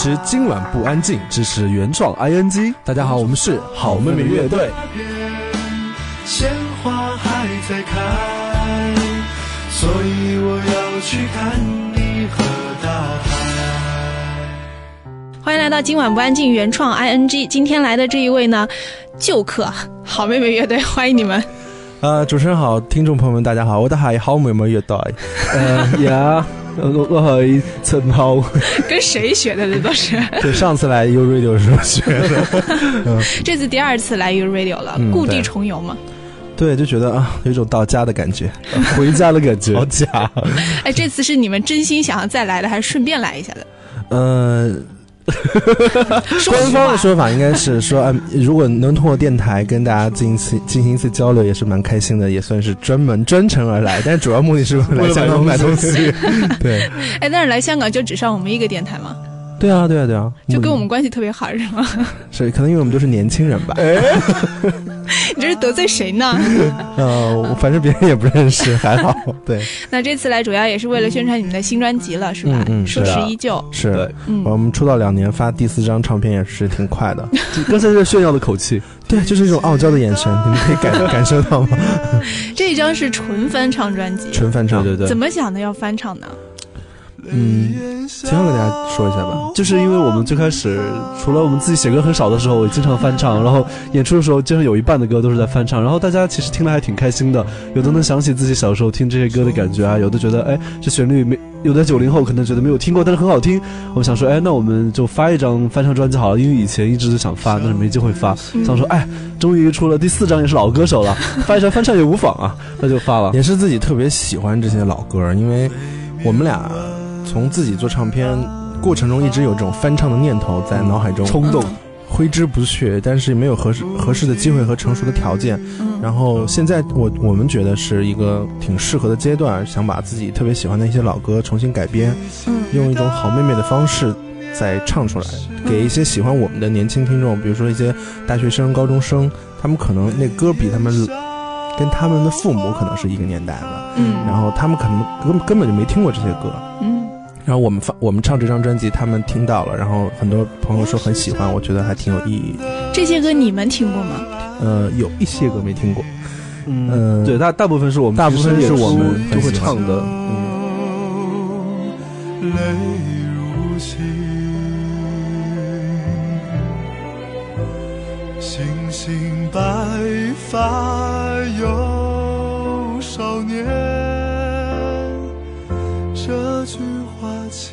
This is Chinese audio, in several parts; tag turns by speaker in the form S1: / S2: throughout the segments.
S1: 持今晚不安静，支持原创 ING。大家好，我们是好妹妹乐队。鲜花还在开，所以我要去看你和大海。欢迎来到今晚不安静原创 ING。今天来的这一位呢，旧客好妹妹乐队，欢迎你们。
S2: 呃，主持人好，听众朋友们大家好，我的海好妹妹乐队。
S3: 呃呀。我我系陈浩，
S4: 跟谁学的？这都是。
S2: 对，上次来 U Radio 时候学的，
S4: 这次第二次来 U Radio 了，故地重游嘛。
S2: 对，就觉得啊，有一种到家的感觉，
S3: 回家的感觉，
S2: 好家。
S4: 哎，这次是你们真心想要再来的，还是顺便来一下的？
S2: 嗯。官方的说法应该是说，嗯，如果能通过电台跟大家进行 进行一次交流，也是蛮开心的，也算是专门专程而来。但是主要目的是来香港买东西。对。
S4: 哎，但是来香港就只上我们一个电台吗？
S2: 对啊，对啊，对啊，
S4: 就跟我们关系特别好，是吗？
S2: 是，可能因为我们都是年轻人吧。
S4: 你这是得罪谁呢？
S2: 呃，反正别人也不认识，还好。对。
S4: 那这次来主要也是为了宣传你们的新专辑了，是吧？
S2: 嗯，
S4: 数十依旧。
S2: 是。嗯，我们出道两年，发第四张唱片也是挺快的。
S3: 刚才是炫耀的口气，
S2: 对，就是一种傲娇的眼神，你们可以感感受到吗？
S4: 这一张是纯翻唱专辑。
S2: 纯翻唱，
S3: 对对。
S4: 怎么想的要翻唱呢？
S2: 嗯，先跟大家说一下吧，
S3: 就是因为我们最开始除了我们自己写歌很少的时候，我经常翻唱，然后演出的时候，经常有一半的歌都是在翻唱，然后大家其实听了还挺开心的，有的能想起自己小时候听这些歌的感觉啊，有的觉得哎这旋律没，有的九零后可能觉得没有听过，但是很好听，我们想说哎那我们就发一张翻唱专辑好了，因为以前一直都想发，但是没机会发，想说哎终于出了第四张也是老歌手了，发一张翻唱也无妨啊，那就发了，
S2: 也是自己特别喜欢这些老歌，因为我们俩。从自己做唱片过程中，一直有这种翻唱的念头在脑海中
S3: 冲动，
S2: 挥之不去，但是没有合适合适的机会和成熟的条件。然后现在我我们觉得是一个挺适合的阶段，想把自己特别喜欢的一些老歌重新改编，用一种好妹妹的方式再唱出来，给一些喜欢我们的年轻听众，比如说一些大学生、高中生，他们可能那歌比他们跟他们的父母可能是一个年代的，嗯，然后他们可能根根本就没听过这些歌，嗯。然后我们发我们唱这张专辑，他们听到了，然后很多朋友说很喜欢，我觉得还挺有意义。
S4: 这些歌你们听过吗？
S2: 呃，有一些歌没听过。
S3: 嗯，对，大大部分是我们
S2: 大部分是我们
S3: 都会唱的。嗯星星白发有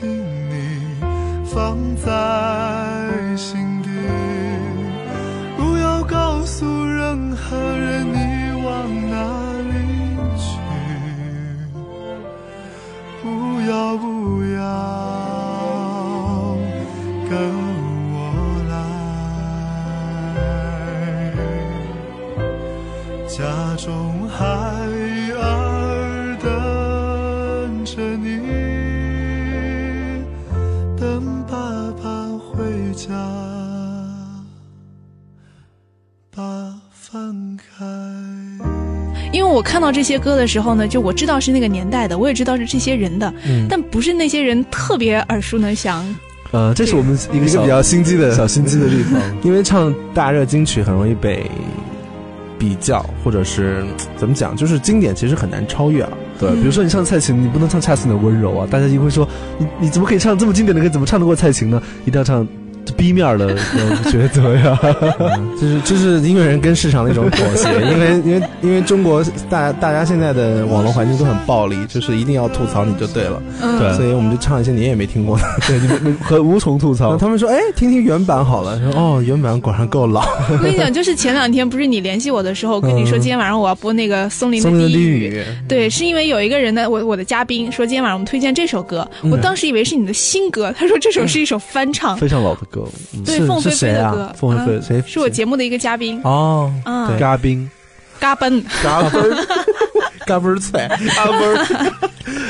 S3: 你放在心我
S4: 看到这些歌的时候呢，就我知道是那个年代的，我也知道是这些人的，但不是那些人特别耳熟能详。
S3: 呃，这是我们一个比较心机的
S2: 小心机的地方，因为唱大热金曲很容易被比较，或者是怎么讲，就是经典其实很难超越啊。
S3: 对，比如说你唱蔡琴，你不能唱恰似的温柔啊，大家就会说你你怎么可以唱这么经典的歌，怎么唱得过蔡琴呢？一定要唱。B 面的抉择呀，
S2: 就是就是音乐人跟市场的一种妥协，因为因为因为中国大大家现在的网络环境都很暴力，就是一定要吐槽你就对了，对，所以我们就唱一些你也没听过的，
S3: 对，你们无从吐槽。
S2: 他们说，哎，听听原版好了，说哦，原版果然够老。
S4: 我跟你讲，就是前两天不是你联系我的时候，跟你说今天晚上我要播那个松林
S2: 的
S4: 低语，对，是因为有一个人的我我的嘉宾说今天晚上我们推荐这首歌，我当时以为是你的新歌，他说这首是一首翻唱，
S3: 非常老的歌。歌，嗯。
S4: 对，
S2: 是
S4: 凤飞飞
S2: 是谁啊？
S4: 的歌，
S3: 凤飞飞
S4: 嗯
S2: 谁？
S4: 是我节目的一个嘉宾，
S2: 哦，
S4: 嗯。
S2: 对，
S3: 嘉宾。
S4: 嘎嘣，
S2: 嘎嘣儿，嘎嘣儿脆，嘎嘣儿，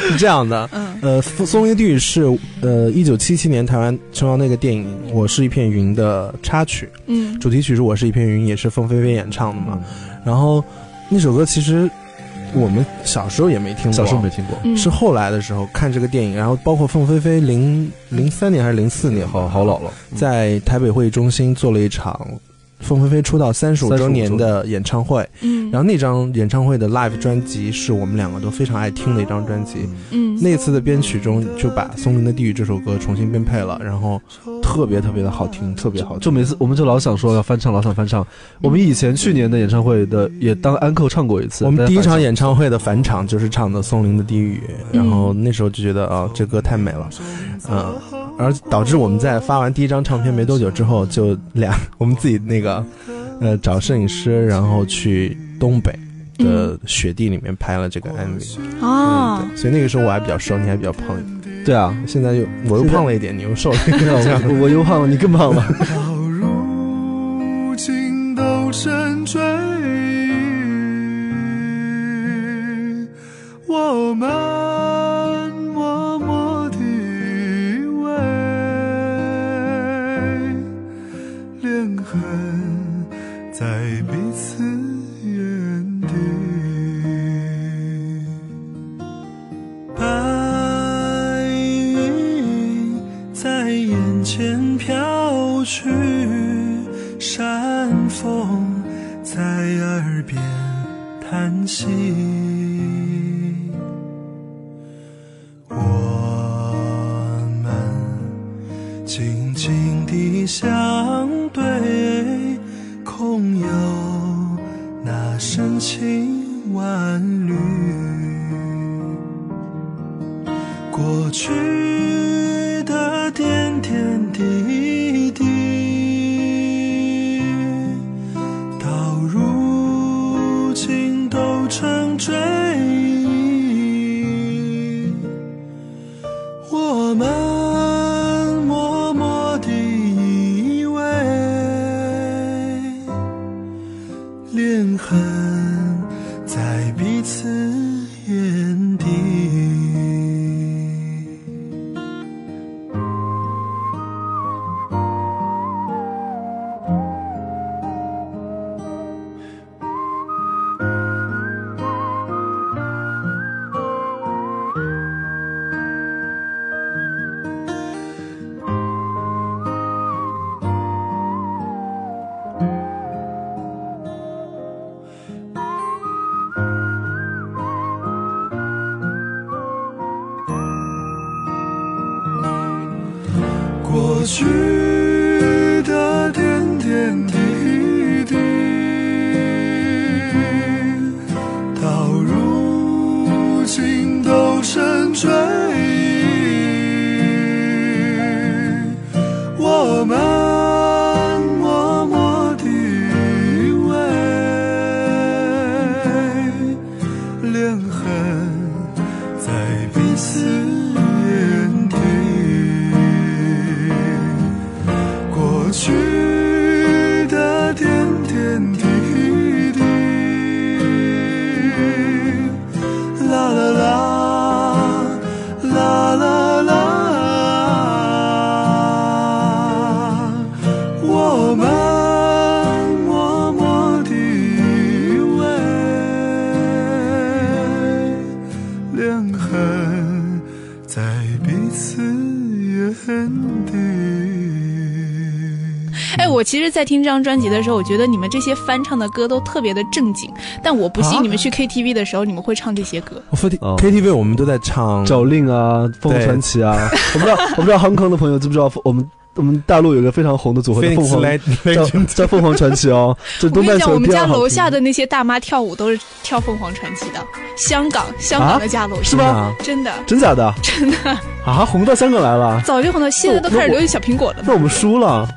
S2: 是这样的。
S4: 嗯。
S2: 呃，《松林地狱》是呃一九七七年台湾重要那个电影《我是一片云》的插曲，
S4: 嗯。
S2: 主题曲是《我是一片云》，也是凤飞飞演唱的嘛。然后那首歌其实我们小时候也没听过，
S3: 小时候没听过，
S4: 嗯，
S2: 是后来的时候看这个电影，然后包括凤飞飞零零三年还是零四年，
S3: 好好老了，
S2: 在台北会议中心做了一场凤飞飞出道三十五周年。的演唱会，
S4: 嗯，
S2: 然后那张演唱会的 live 专辑是我们两个都非常爱听的一张专辑。
S4: 嗯。
S2: 那次的编曲中就把《松林的地狱》这首歌重新编配了，然后特别特别的好听，特别好听。
S3: 就每次我们就老想说要翻唱，老想翻唱。我们以前去年的演唱会的也当安扣唱过一次。
S2: 我们第一场
S3: 演
S2: 演唱会的返场就是唱的《松林的低语》，然后那时候就觉得啊、这歌太美了，嗯，而导致我们在发完第一张唱片没多久之后，就俩我们自己那个呃找摄影师，然后去东北的雪地里面拍了这个 MV。
S4: 啊
S2: 嗯，所以那个时候我还比较瘦，你还比较胖，
S3: 对啊，
S2: 现在又我又胖了一点，你又瘦了一点，
S3: 我我又胖了，你更胖了。
S1: 到如今都沉醉，我们叹息。我们静静地相对，空有那深情万在
S4: 听这张专辑的时候，我觉得你们这些翻唱的歌都特别的正经，但我不信
S2: 啊？
S4: 你们去 KTV 的时候，你们会唱这些歌。
S2: KTV 我们都在唱
S3: 找令啊，凤凰传奇啊，我不知道，我不知道香港的朋友知不知道，我们我们大陆有个非常红的组合叫凤凰叫叫凤凰传奇哦，就
S4: 我跟你讲，
S3: 东半球
S4: 我们家楼下的那些大妈跳舞都是跳凤凰传奇的，香港香港的家楼
S3: 是
S4: 下
S3: 吗？
S4: 真的
S3: 真假的？真的啊，红到香港来了，
S4: 早就红到现在都开始流行小苹果了呢。
S3: 那我们输了，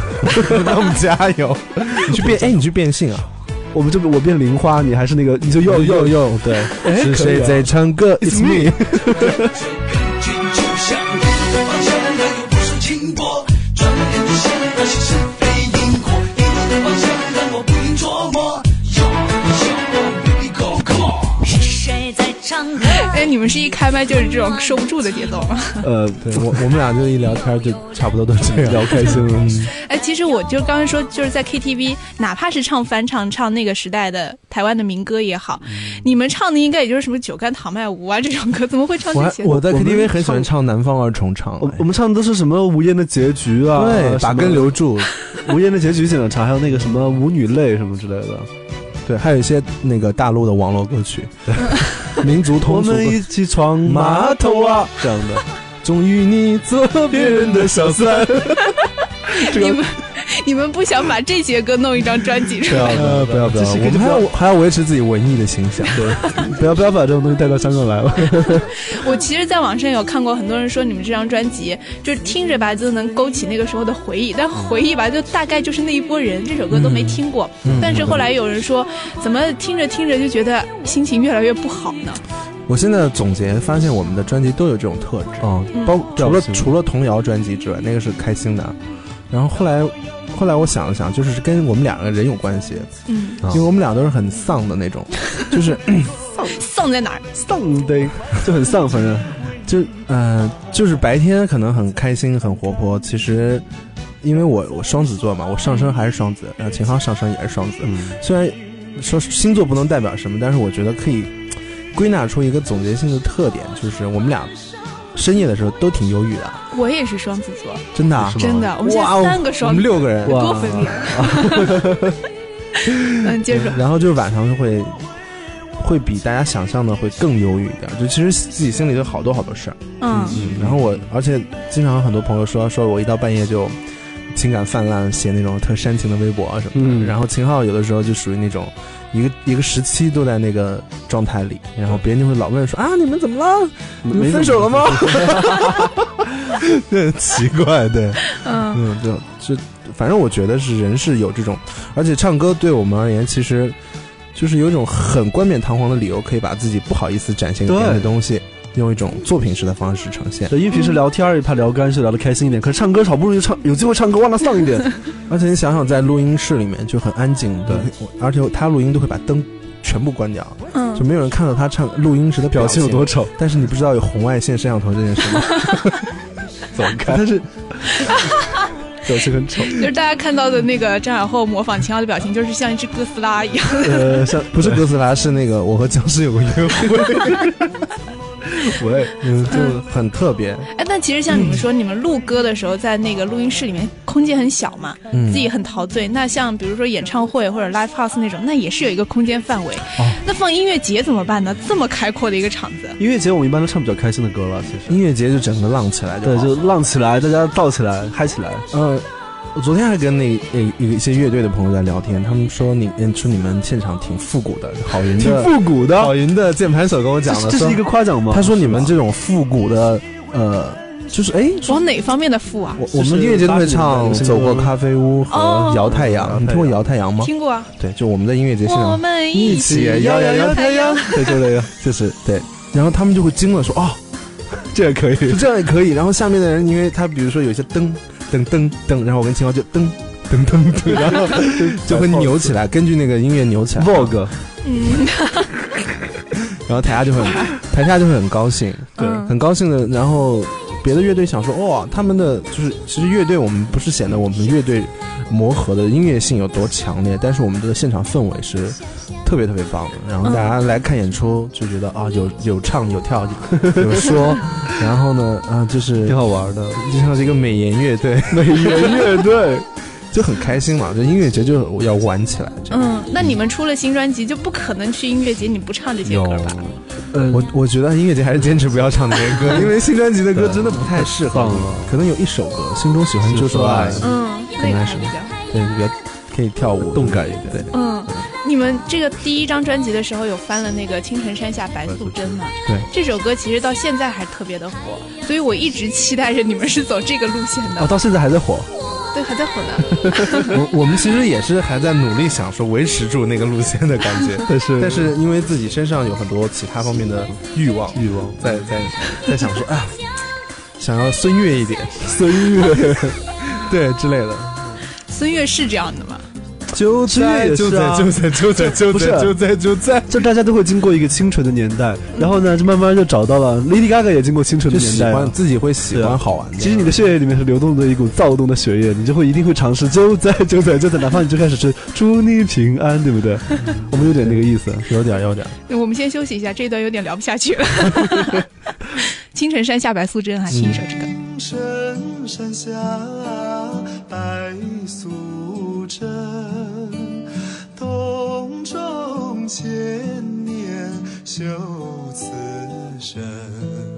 S2: 那我们加油！你去变 哎，你去变性啊？
S3: 我们就我变玲花，你还是那个，你就又又
S2: 又对，是谁
S3: 啊
S2: 在唱歌？It's me。
S5: rainbow.
S4: 你们是一开麦就是这种收不住的节奏吗？
S3: 呃，
S2: 对我我们俩就一聊天就差不多都这样，
S3: 聊开心了。
S4: 哎，其实我就刚才说，就是在 KTV，哪怕是唱翻唱，唱那个时代的台湾的民歌也好，你们唱的应该也就是什么《酒干倘卖无》啊这种歌，怎么会唱
S2: 我
S4: 这些？
S2: 我在 KTV 很喜欢
S3: 唱
S2: 唱《南方二重唱》
S3: 我我们唱的都是什么无言的结局啊，
S2: 对，把根留住，
S3: 无言的结局经常唱，还有那个什么舞女泪什么之类的。
S2: 对，还有一些那个大陆的网络歌曲，民族
S3: 我
S2: 通俗歌
S3: 们一起闯码头啊，这样的。
S2: 终于你做别人的小三，
S4: 你们你们不想把这些歌弄一张专辑出来？
S2: 呃，不要不要，我们还要还要维持自己文艺的形象。
S3: 对，不要不要把这种东西带到香港来了。
S4: 我其实，在网上有看过很多人说你们这张专辑，就是听着吧就能勾起那个时候的回忆，但回忆吧就大概就是那一波人，这首歌都没听过。但是后来有人说，怎么听着听着就觉得心情越来越不好呢？
S2: 我现在总结发现，我们的专辑都有这种特质，
S3: 哦，
S2: 包除了除了童谣专辑之外，那个是开心的。然后后来后来我想了想，就是跟我们两个人有关系，
S4: 嗯，
S3: 啊。
S2: 因为我们俩都是很丧的那种，就是
S4: 丧丧在哪儿？
S3: 丧对，就很丧，反正
S2: 就呃，就是白天可能很开心很活泼，其实因为我我双子座嘛，我上升还是双子，然后秦昊上升也是双子。
S3: 嗯，
S2: 虽然说星座不能代表什么，但是我觉得可以归纳出一个总结性的特点，就是我们俩深夜的时候都挺忧郁的，
S4: 我也是双子座，
S2: 真的、啊？
S3: 是。吗？
S4: 真的，我们现
S2: 哇哦
S4: 在三个双
S2: 我们，六个人，
S3: 哇。
S4: 多分裂。嗯，接着，
S2: 然后就是晚上就会会比大家想象的会更忧郁一点，就其实自己心里有好多好多事儿。
S4: 嗯。
S2: 嗯，然后我而且经常有很多朋友说说我一到半夜就情感泛滥，写那种特煽情的微博啊什么的。
S3: 嗯
S2: 然后秦昊有的时候就属于那种一个一个时期都在那个状态里，然后别人就会老问说啊你们怎么了？你们分手了吗？对，很奇怪，对，
S4: 嗯
S2: 嗯，就就反正我觉得是人是有这种，而且唱歌对我们而言，其实就是有一种很冠冕堂皇的理由，可以把自己不好意思展现给别人的东西，用一种作品式的方式呈现。
S3: 对，因为平时聊天儿也怕聊干，是聊得开心一点。可是唱歌好不容易唱，有机会唱歌，忘了丧一点。
S2: 而且你想想，在录音室里面就很安静，对，而且他录音都会把灯全部关掉，就
S4: 嗯，
S2: 没有人看到他唱录音时的
S3: 表情
S2: 情
S3: 有多丑，
S2: 但是你不知道有红外线摄像头这件事吗？
S3: 走开。
S2: 但是
S3: 表情很丑。
S4: 就是大家看到的那个张小厚模仿秦昊的表情，就是像一只哥斯拉一样。
S3: 呃，像
S2: 不是哥斯拉，是那个我和僵尸有个约会，
S3: 喂，
S2: 嗯，就很特别。
S4: 哎，但其实像你们说，你们录歌的时候，在那个录音室里面空间很小嘛，
S2: 嗯
S4: 自己很陶醉。那像比如说演唱会或者 live house 那种，那也是有一个空间范围。那放音乐节怎么办呢？这么开阔的一个场子，
S3: 音乐节我们一般都唱比较开心的歌了，其实。
S2: 音乐节就整个浪起来就
S3: 对，
S2: 好
S3: 就浪起来，大家燥起来，嗨起来。
S2: 呃，我昨天还跟那那一一些乐队的朋友在聊天，他们说你嗯说你们现场挺复古的，郝云的 挺
S3: 复古的
S2: 郝云的键盘手跟我讲的，
S3: 这是一个夸奖吗？
S2: 他说你们这种复古的呃，就是哎。
S4: 往哪方面的复啊？
S2: 我我们音乐节都会唱《走过咖啡屋》和
S4: 哦《
S2: 摇太阳》，你听过《摇太阳》吗？
S4: 听过啊，
S2: 对，就我们在音乐节现场
S4: 我
S2: 场
S4: 们一起
S2: 摇摇摇太阳，
S3: 对，就这个，
S2: 就是对，然后他们就会惊了，说哦，
S3: 这也可以。
S2: 这样也可以。然后下面的人，因为他比如说有些噔噔噔噔，然后我跟秦昊就噔噔噔噔，然后就会扭起来，根据那个音乐扭起来。
S3: Vogue，
S4: 嗯，
S2: 然后台下就会很台下就会很高兴，对，
S4: 嗯
S2: 很高兴的。然后别的乐队想说，哇，他们的就是其实乐队我们不是显得我们乐队磨合的音乐性有多强烈，但是我们的现场氛围是特别特别棒的。然后大家来看演出就觉得啊，有有唱有跳有 有说，然后呢啊就是
S3: 挺好玩的。
S2: 就像是一个美颜乐队，
S3: 美颜乐队，
S2: 就很开心嘛。就音乐节就要玩起来，这样。
S4: 嗯，那你们出了新专辑，就不可能去音乐节你不唱这些歌吧？
S3: 呃，
S2: 我我觉得音乐节还是坚持不要唱这些歌，因为新专辑的歌真的不太适合。可能有一首歌《心中喜欢就说爱》，
S4: 嗯，那个还比较。
S2: 对，比较可以跳舞，
S3: 动感一点
S2: 对，
S4: 嗯，你们这个第一张专辑的时候有翻了那个《青城山下白素贞》吗？
S2: 对，
S4: 这首歌其实到现在还特别的火，所以我一直期待着你们是走这个路线的。
S3: 哦，到现在还在火。
S4: 对，还在火呢。
S2: 我我们其实也是还在努力想说维持住那个路线的感觉，
S3: 但是
S2: 但是因为自己身上有很多其他方面的欲望，
S3: 欲望
S2: 在在 在想说，啊，想要孙悦一点，
S3: 孙悦，
S2: 对之类的。
S4: 孙悦是这样的吗？
S2: 就在就在就在就在就在就在就在，
S3: 就大家都会经过一个清纯的年代，然后呢，就慢慢就找到了 Lady Gaga 也经过清纯的年代，喜欢
S2: 自己会喜欢好玩的。
S3: 其实你的血液里面是流动着一股躁动的血液，你就会一定会尝试就在就在就在，哪怕你最开始是祝你平安，对不对？我们有点那个意思，
S2: 有点有点。
S4: 我们先休息一下，这一段有点聊不下去了。青城山下白素贞啊，听一首这个。
S1: 青城山下白素贞，洞中千年修此身。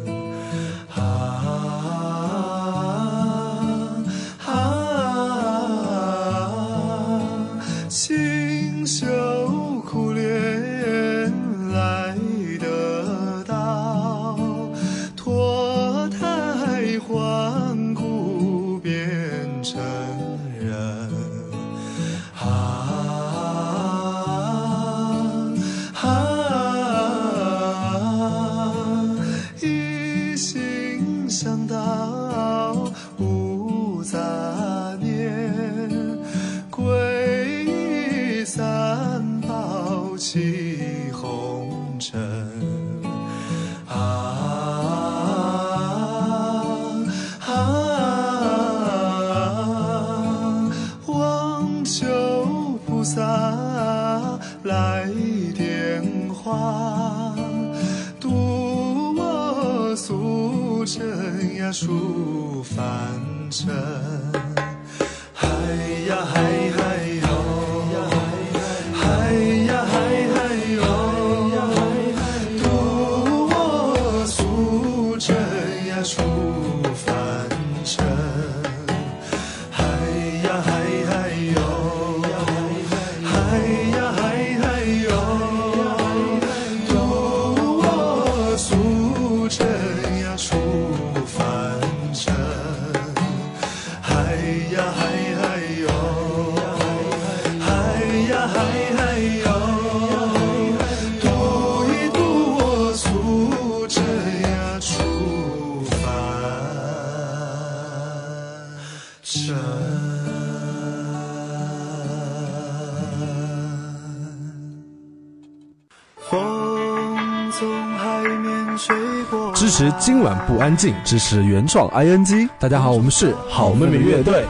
S6: 持今晚不安静，支持原创 ing。大家好，我们是好妹妹乐队。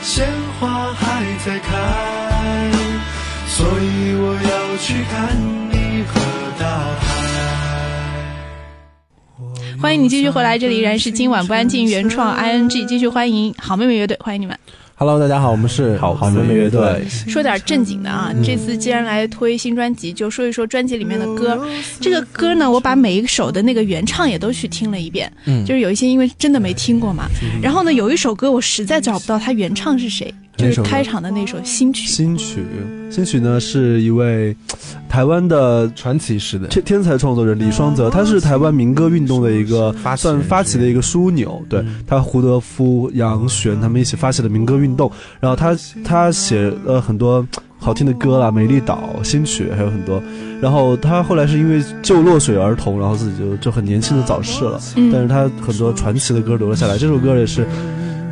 S1: 鲜花还在开，所以我要去看你和大
S4: 海。欢迎你继续回来，这里依然是今晚不安静原创 ing，继续欢迎好妹妹乐队，欢迎你们。
S2: Hello，大家好，我们是
S3: 好好妹妹乐队。
S4: 说点正经的啊，这次既然来推新专辑，就说一说专辑里面的歌。这个歌呢，我把每一首的那个原唱也都去听了一遍，嗯，就是有一些因为真的没听过嘛。然后呢，有一首歌我实在找不到它原唱是谁。就是开场的那首新曲，
S3: 新曲，新曲呢是一位台湾的
S2: 传奇式的
S3: 天天才创作人李双泽，他是台湾民歌运动的一个算发起的一个枢纽，对他胡德夫、杨璇他们一起发起的民歌运动，然后他他写了很多好听的歌啦，《美丽岛》新曲还有很多，然后他后来是因为救落水儿童，然后自己就就很年轻的早逝了，但是他很多传奇的歌留了下来，这首歌也是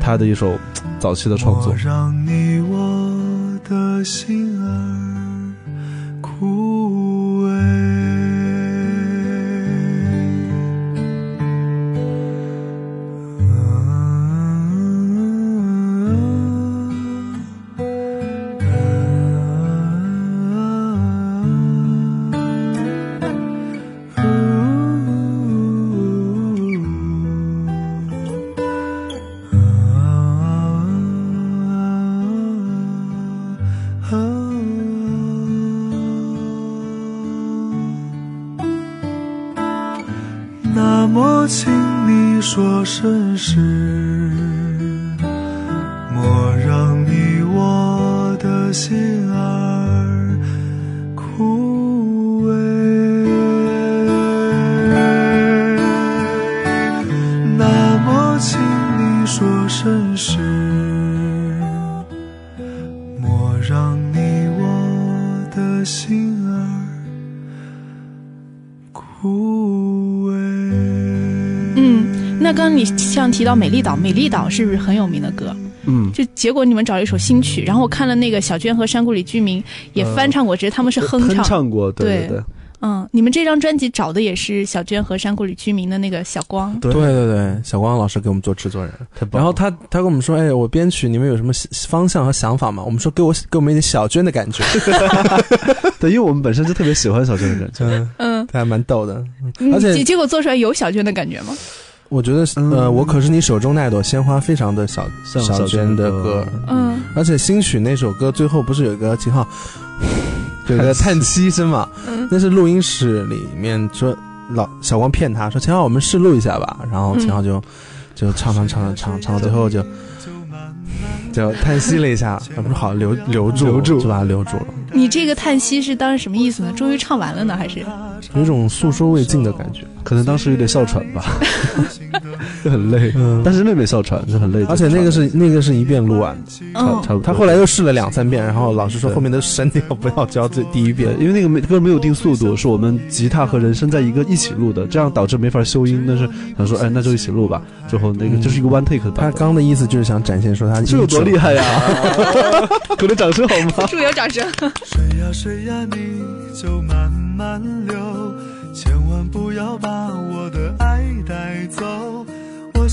S3: 他的一首。早期的创作。
S1: 让你我的心儿哭说
S4: 身世。到《美丽岛》，《美丽岛》是不是很有名的歌？
S3: 嗯，
S4: 就结果你们找了一首新曲，然后我看了那个小娟和山谷里居民也翻唱过，只是他们是哼
S3: 哼
S4: 唱。
S3: 唱过，对
S4: 对
S3: 对对，
S4: 嗯，你们这张专辑找的也是小娟和山谷里居民的那个小光。
S2: 对对对，小光老师给我们做制作人，然后他他跟我们说，哎，我编曲你们有什么方向和想法吗？我们说给我给我们一点小娟的感觉，
S3: 对，因为我们本身就特别喜欢小娟的感觉。
S2: 嗯，
S4: 嗯，
S2: 他还蛮逗的。
S4: 嗯
S2: 而且
S4: 结结果做出来有小娟的感觉吗？
S2: 我觉得呃，我可是你手中那朵鲜花，非常的小小娟的歌，
S4: 嗯。
S2: 而且新曲那首歌最后不是有一个秦昊 有一个叹息声嘛？
S4: 嗯。
S2: 那是录音室里面说老小光骗他说秦昊我们试录一下吧，然后秦昊就、就唱唱唱唱唱唱到最后就就叹息了一下，我说好留留住
S3: 留住
S2: 就把它留住了，
S4: 你这个叹息是当时什么意思呢？终于唱完了呢，还是？
S2: 有一种诉说未尽的感觉。
S3: 可能当时有点哮喘吧，就 很累。
S2: 嗯
S3: 但是妹妹哮喘是很累，
S2: 而且那个是那个是一遍录完的，
S4: 嗯
S3: 差不多。
S2: 他后来又试了两三遍，然后老师说后面的删掉，不要教这第一遍，。
S3: 因为那个没歌没有定速度，是我们吉他和人声在一个一起录的，这样导致没法修音。但是想说，哎，那就一起录吧。最后那个就是一个 one take 的
S2: 他
S3: 版本，
S2: 刚的意思就是想展现说他
S3: 这有多厉害呀！鼓点掌声好吗？
S4: 祝有掌声。
S1: 水呀水呀，你就慢慢流，千万不要把我的爱带走。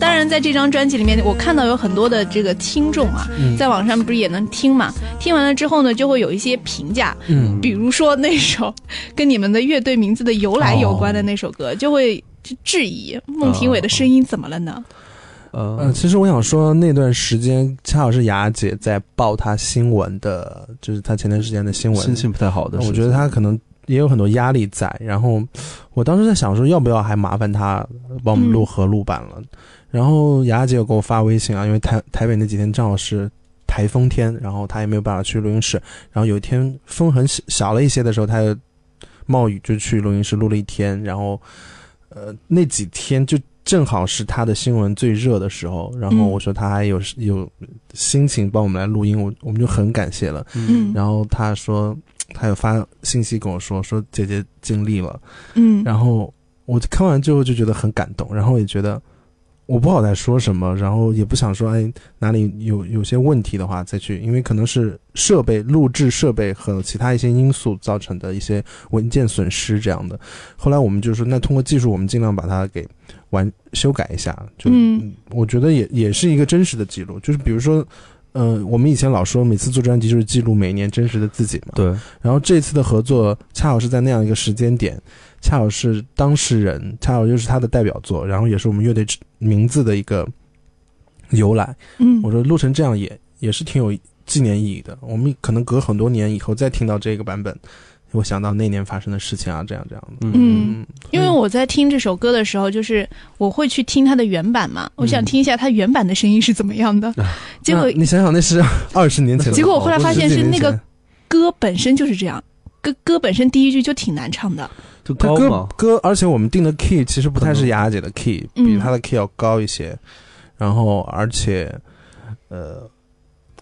S4: 当然，在这张专辑里面，我看到有很多的这个听众啊，在网上不是也能听嘛？听完了之后呢，就会有一些评价，
S2: 嗯，
S4: 比如说那首跟你们的乐队名字的由来有关的那首歌，就会就质疑孟庭苇的声音怎么了呢？
S2: 呃，
S3: 呃，
S2: 其实我想说，那段时间恰好是雅姐在报她新闻的，就是她前段时间的新闻，
S3: 心情不太好的时候，
S2: 我觉得她可能也有很多压力在。然后我当时在想说，要不要还麻烦她帮我们录合录版了？然后雅雅姐有给我发微信啊，因为台台北那几天正好是台风天，然后她也没有办法去录音室。然后有一天风很小小了一些的时候，她就冒雨就去录音室录了一天，然后呃那几天就正好是她的新闻最热的时候，然后
S4: 嗯
S2: 我说她还有有心情帮我们来录音，我我们就很感谢了。
S4: 嗯
S2: 然后她说她有发信息跟我说说姐姐尽力了，
S4: 嗯
S2: 然后我看完之后就觉得很感动，然后也觉得我不好再说什么，然后也不想说哎哪里有有些问题的话再去，因为可能是设备录制设备和其他一些因素造成的一些文件损失这样的。后来我们就说那通过技术我们尽量把它给完修改一下，就、
S4: 嗯
S2: 我觉得也也是一个真实的记录，就是比如说。呃，我们以前老说每次做专辑就是记录每一年真实的自己嘛，
S3: 对，
S2: 然后这次的合作恰好是在那样一个时间点，恰好是当事人，恰好又是他的代表作，然后也是我们乐队名字的一个由来。
S4: 嗯
S2: 我说录成这样也也是挺有纪念意义的。我们可能隔很多年以后再听到这个版本，我想到那年发生的事情啊，这样这样的。
S3: 嗯
S4: 嗯，因为我在听这首歌的时候，就是我会去听它的原版嘛，我想听一下它原版的声音是怎么样的。结果
S2: 你想想，那是 二十年前的，
S4: 结果我后来发现是那个歌本身就是这样，歌歌本身第一句就挺难唱的。
S3: 就
S2: 他歌
S3: 高嘛，
S2: 歌，而且我们定的 key 其实不太是雅姐的 key，
S4: 嗯
S2: 比她的 key 要高一些。然后，而且，呃，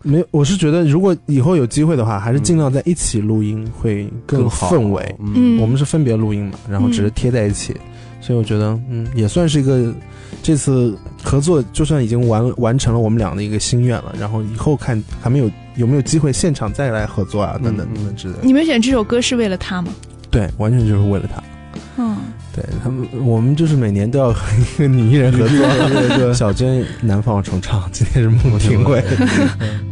S2: 没有，我是觉得如果以后有机会的话，还是尽量在一起录音会更
S3: 好
S2: 氛围。
S3: 嗯
S4: 嗯
S2: 我们是分别录音嘛，然后只是贴在一起，所以我觉得，嗯，也算是一个这次合作，就算已经完完成了我们俩的一个心愿了。然后以后看还没有有没有机会现场再来合作啊，等等
S3: 嗯
S2: 等等之类的。
S4: 你们选这首歌是为了他吗？
S2: 对，完全就是为了他。
S4: 嗯，
S2: 对他们，我们就是每年都要和一个女艺人合作。小娟南方重唱，今天是孟庭苇。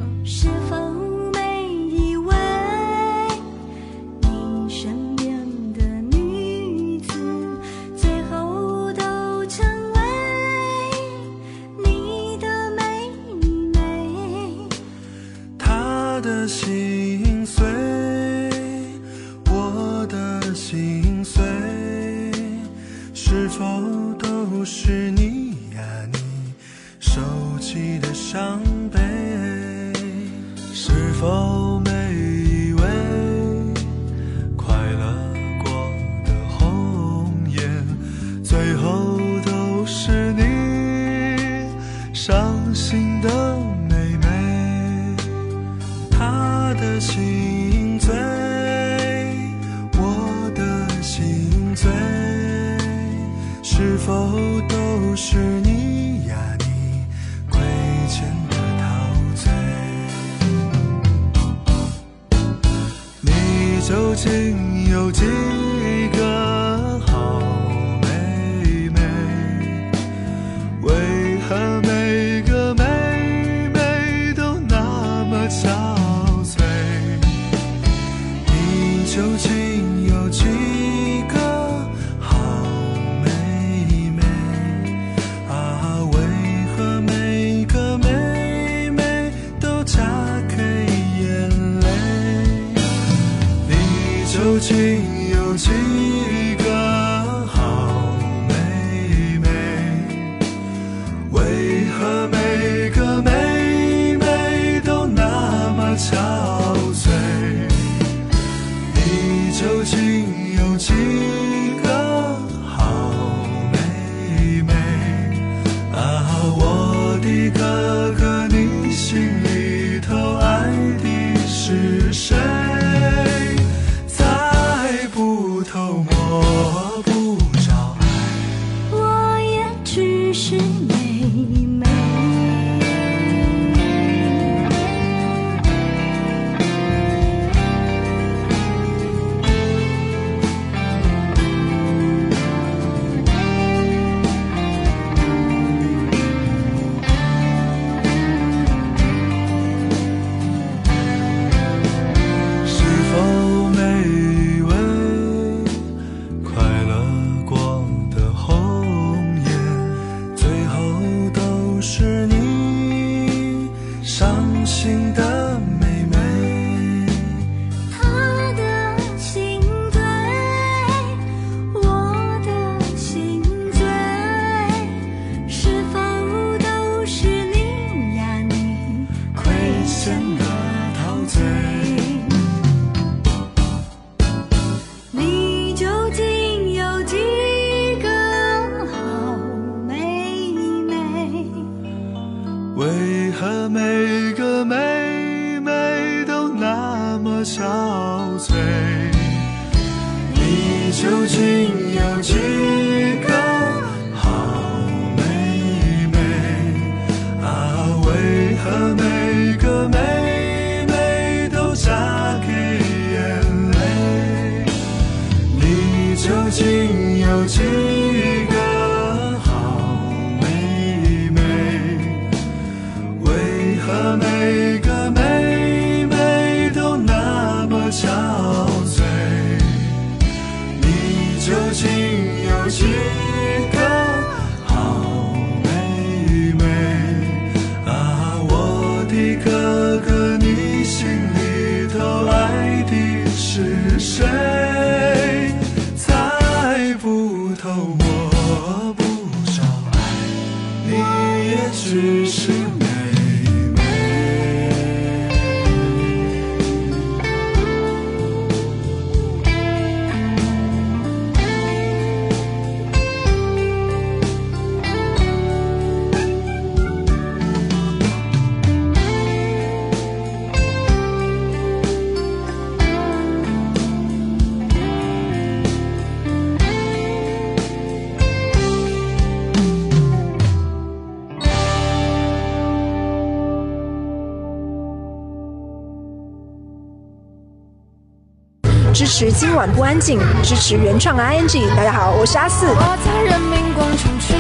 S7: 持今晚不安静，支持原创 ING。大家好，我是阿四。
S8: 我在人民广场吃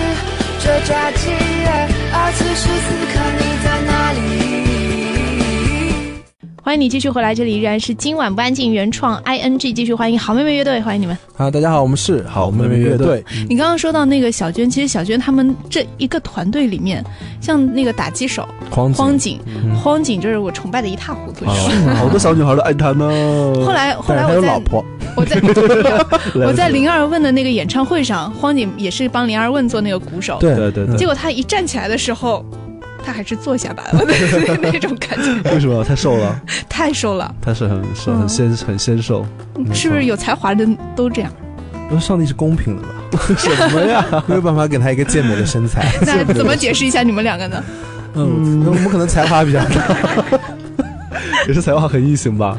S8: 着炸鸡，而此时此刻
S4: 欢迎你继续回来，这里依然是今晚不安静原创 ING，继续欢迎好妹妹乐队，欢迎你们。
S2: 啊，大家好，我们是好妹妹乐队。
S4: 你刚刚说到那个小娟，其实小娟他们这一个团队里面，像那个打击手
S2: 荒
S4: 荒井，荒井就是我崇拜的一塌糊涂。
S3: 啊，好多小女孩都爱他呢。
S4: 后来后来我在
S2: 有老婆，
S4: 我在 我在零二问的那个演唱会上，荒井也是帮零二问做那个鼓手，
S2: 对
S3: 对对对，
S4: 结果他一站起来的时候，他还是坐下来了，那种感觉
S3: 为什么太瘦了？
S4: 太瘦了，
S3: 他是很瘦很
S4: 嗯
S3: 纤很纤瘦，
S4: 是不是有才华的人都这样？
S2: 那上帝是公平的吧？
S3: 什么呀？
S2: 没有办法给他一个健美的身材。
S4: 那怎么解释一下你们两个呢？
S2: 嗯，那我们可能才华比较大。
S3: 也是才华很异形吧？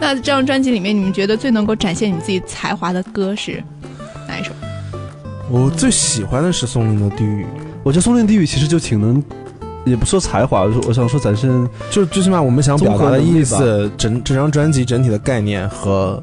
S4: 那这张专辑里面，你们觉得最能够展现你们自己才华的歌是哪一首？
S2: 我最喜欢的是宋林的《地狱》，
S3: 我觉得《松林地狱》其实就挺能，也不说才华，我想说展现
S2: 就最起码我们想表达的意思，整整张专辑整体的概念和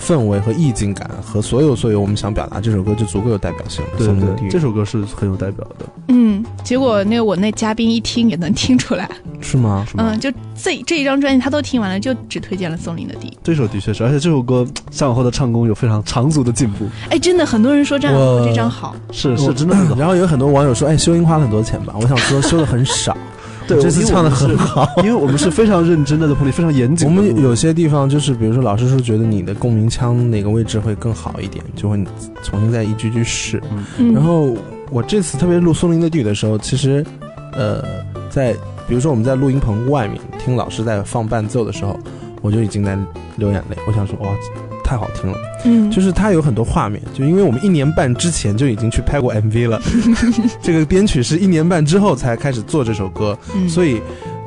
S2: 氛围和意境感和所有所有我们想表达这首歌就足够有代表性了。
S3: 对
S2: 宋林的《地狱
S3: 对，这》首歌是很有代表的。
S4: 嗯，结果那我那嘉宾一听也能听出来，
S2: 是吗？
S4: 嗯，就这这一张专辑他都听完了，就只推荐了松林的《地狱》。
S3: 这首的确是，而且这首歌向往后的唱功有非常长足的进步，
S4: 哎，真的很多人说这样
S2: 我
S4: 这张好，
S3: 是是真的。
S2: 然后有很多网友说，哎，修音花了很多钱吧？我想说修的很少，
S3: 对，
S2: 这次唱的很好。
S3: 因为我们是非常认真的在捧你，非常严谨
S2: 我。们有些地方就是，比如说老师说觉得你的共鸣腔哪个位置会更好一点，就会重新再一句句试。
S4: 嗯，
S2: 然后我这次特别录《松林的地狱》的时候，其实，呃，在比如说我们在录音棚外面听老师在放伴奏的时候，我就已经在流眼泪。我想说，哇，太好听了！
S4: 嗯，
S2: 就是它有很多画面，就因为我们一年半之前就已经去拍过 MV 了，这个编曲是一年半之后才开始做这首歌，
S4: 嗯
S2: 所以。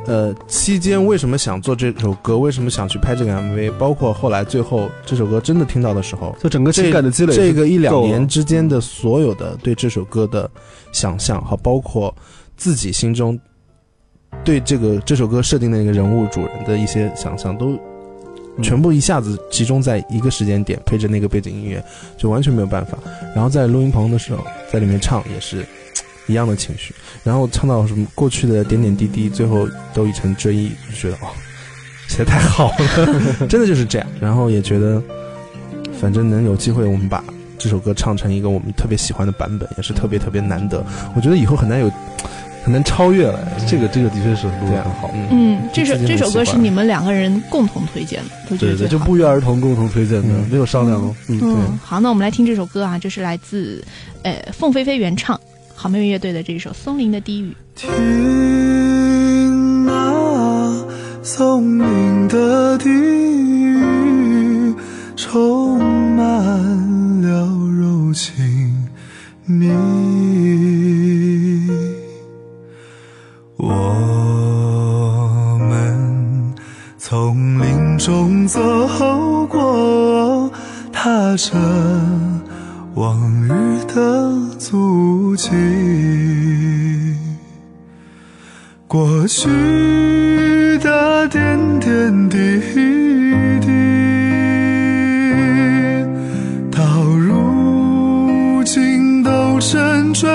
S2: 呃，期间为什么想做这首歌？为什么想去拍这个 MV？包括后来最后这首歌真的听到的时候，
S3: 就整个情感的积累，
S2: 这个一两年之间的所有的对这首歌的想象，和包括自己心中对这个这首歌设定的一个人物主人的一些想象，都全部一下子集中在一个时间点，配着那个背景音乐，就完全没有办法。然后在录音棚的时候，在里面唱也是一样的情绪，然后唱到什么过去的点点滴滴，最后都已成追忆，就觉得哦，写的太好了，真的就是这样。然后也觉得，反正能有机会，我们把这首歌唱成一个我们特别喜欢的版本，也是特别特别难得。我觉得以后很难有很难超越了。
S3: 这个这个的确是录的很好。
S2: 嗯，
S4: 嗯，这首这首歌是你们两个人共同推荐的，都觉
S3: 对对对，就不约而同共同推荐的，
S2: 嗯
S3: 没有商量哦。嗯，
S4: 嗯，好，那我们来听这首歌啊，这是来自呃凤飞飞原唱好妹妹乐队的这一首《松林的低语》。
S1: 听啊松林的低语，充满了柔情蜜意。我们从林中走过，踏着往日的足迹。过去的点点滴滴，到如今都成追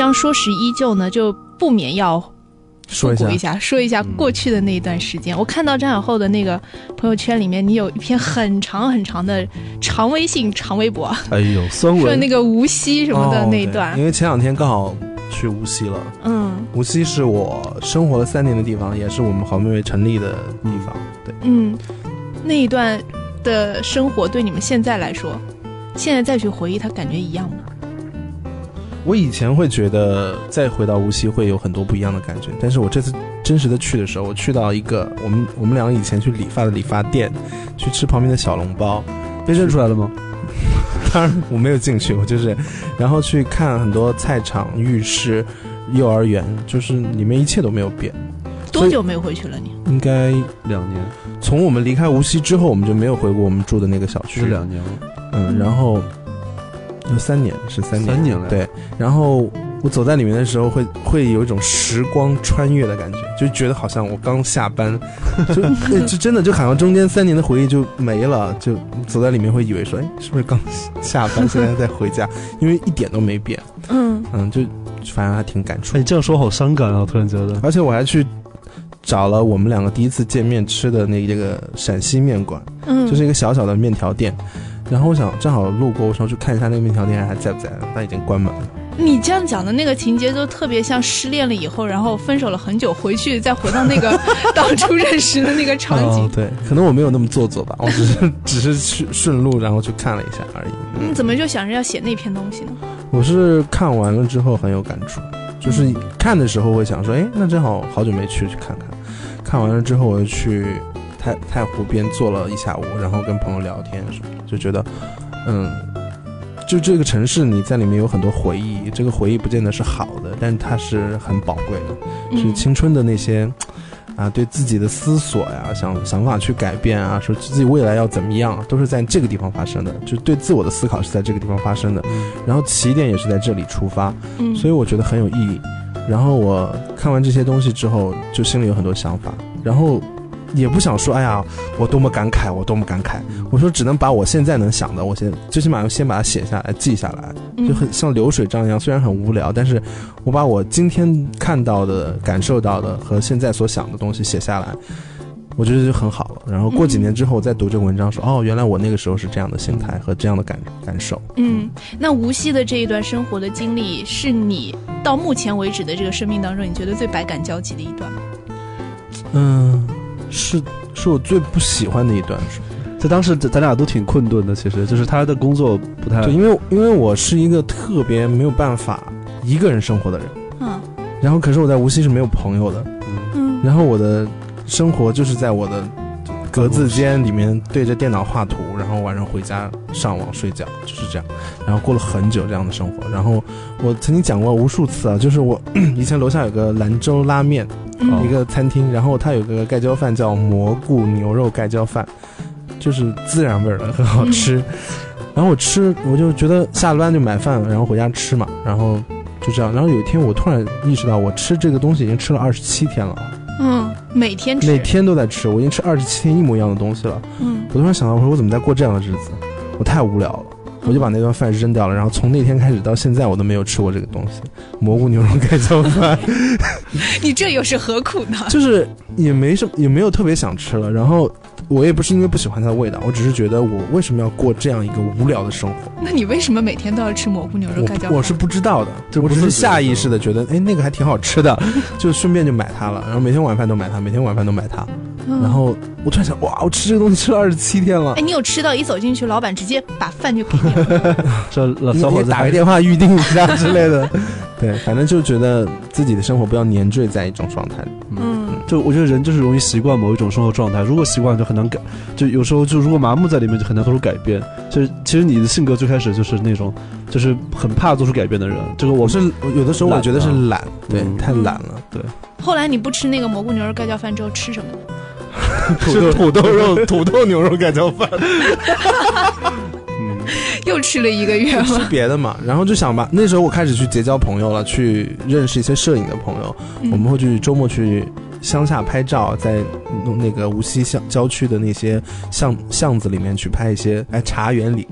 S4: 说到这一张《说时依旧》呢，就不免要
S2: 说一下
S4: 说一下过去的那一段时间。我看到张小厚的那个朋友圈里面，你有一篇很长很长的长微信、长微博，
S3: 哎呦，酸文
S4: 说那个无锡什么的那一段
S2: 哦因。为前两天刚好去无锡了。
S4: 嗯
S2: 无锡是我生活了三年的地方，也是我们好妹妹成立的地方。对，
S4: 嗯，那一段的生活对你们现在来说，现在再去回忆，它感觉一样吗？
S2: 我以前会觉得再回到无锡会有很多不一样的感觉，但是我这次真实的去的时候，我去到一个我们我们两个以前去理发的理发店，去吃旁边的小笼包，
S3: 被认出来了吗？
S2: 当然我没有进去，我就是，然后去看很多菜场、浴室、幼儿园，就是里面一切都没有变。
S4: 多久没有回去了你？
S2: 应该
S3: 两年，
S2: 从我们离开无锡之后，我们就没有回过我们住的那个小区。
S3: 是两年了。
S2: 嗯，然后有三年，是三年，
S3: 三年了
S2: 对，然后我走在里面的时候会，会有一种时光穿越的感觉，就觉得好像我刚下班，就 呃就真的就好像中间三年的回忆就没了，就走在里面会以为说，哎，是不是刚下班，现在在回家？因为一点都没变，
S4: 嗯
S2: 嗯，就反正还挺感触
S3: 哎，。你这样说好伤感啊！突然觉得，
S2: 而且我还去找了我们两个第一次见面吃的那这个陕西面馆，
S4: 嗯，
S2: 就是一个小小的面条店。然后我想正好路过，我想去看一下那个面条店还在不在，但已经关门了。
S4: 你这样讲的那个情节，就特别像失恋了以后，然后分手了很久，回去再回到那个 当初认识的那个场景。
S2: 哦，对，可能我没有那么做作吧，我只是只是去顺路，然后去看了一下而已。
S4: 你怎么就想着要写那篇东西呢？
S2: 我是看完了之后很有感触，就是看的时候会想说，哎，那正好好久没去，去看看。看完了之后，我就去太太湖边坐了一下午，然后跟朋友聊天什么，就觉得，嗯，就这个城市你在里面有很多回忆，这个回忆不见得是好的，但它是很宝贵的，是
S4: 嗯
S2: 青春的那些。啊，对自己的思索呀，想想法去改变啊，说自己未来要怎么样，都是在这个地方发生的。就对自我的思考是在这个地方发生的，然后起点也是在这里出发，
S4: 嗯，
S2: 所以我觉得很有意义。然后我看完这些东西之后，就心里有很多想法，然后也不想说，哎呀，我多么感慨，我多么感慨。我说只能把我现在能想的，我先最起码要先把它写下来，记下来，就很像流水账一样。虽然很无聊，但是我把我今天看到的、感受到的和现在所想的东西写下来。我觉得就很好了。然后过几年之后，我再读这个文章，说哦，原来我那个时候是这样的心态和这样的感感受。
S4: 嗯，那无锡的这一段生活的经历，是你到目前为止的这个生命当中，你觉得最百感交集的一段吗？
S2: 嗯，是是我最不喜欢的一段时
S3: 在当时咱咱俩都挺困顿的，其实就是他的工作不太
S2: 对，因为因为我是一个特别没有办法一个人生活的人，
S4: 嗯。
S2: 然后可是我在无锡是没有朋友的，
S4: 嗯。
S2: 然后我的生活就是在我的格子间里面对着电脑画图，然后晚上回家上网睡觉，就是这样，然后过了很久这样的生活。然后我曾经讲过无数次啊，就是我 以前楼下有个兰州拉面，
S4: 嗯
S2: 一个餐厅，然后它有个盖浇饭叫蘑菇牛肉盖浇饭，就是孜然味儿的，很好吃。然后我吃，我就觉得下了班就买饭，然后回家吃嘛，然后就这样。然后有一天我突然意识到，我吃这个东西已经吃了二十七天了，
S4: 嗯，每天吃，
S2: 每天都在吃，我已经吃二十七天一模一样的东西了。
S4: 嗯
S2: 我突然想到，我说我怎么在过这样的日子？我太无聊了。我就把那顿饭扔掉了，然后从那天开始到现在，我都没有吃过这个东西——蘑菇牛肉盖浇饭。
S4: 你这又是何苦呢？
S2: 就是也没什么，也没有特别想吃了。然后我也不是因为不喜欢它的味道，我只是觉得我为什么要过这样一个无聊的生活？
S4: 那你为什么每天都要吃蘑菇牛肉盖浇饭？
S2: 我我是不知道的，我只是下意识的觉得，哎，那个还挺好吃的，就顺便就买它了。然后每天晚饭都买它，每天晚饭都买它。
S4: 嗯
S2: 然后我突然想，哇，我吃这个东西吃了二十七天了
S4: 哎，。你有吃到一走进去，老板直接把饭就给你了？
S3: 这老
S2: 你
S3: 小伙子
S2: 打个电话预定一下之类的，对，反正就觉得自己的生活不要粘坠在一种状态里。
S4: 嗯
S3: 就我觉得人就是容易习惯某一种生活状态，如果习惯就很难改，就有时候就如果麻木在里面就很难做出改变。就是其实你的性格最开始就是那种，就是很怕做出改变的人。这个我
S2: 我是有的时候我觉得是懒，对，
S3: 嗯
S2: 太懒了。
S4: 对后来你不吃那个蘑菇牛肉盖浇饭之后吃什么呢？
S2: 是 土豆肉、土豆牛肉盖浇饭，
S4: 又吃了一个月
S2: 吃？别的嘛。然后就想吧，那时候我开始去结交朋友了，去认识一些摄影的朋友。
S4: 嗯
S2: 我们会去周末去乡下拍照，在那个无锡乡郊区的那些巷巷子里面去拍一些哎茶园里，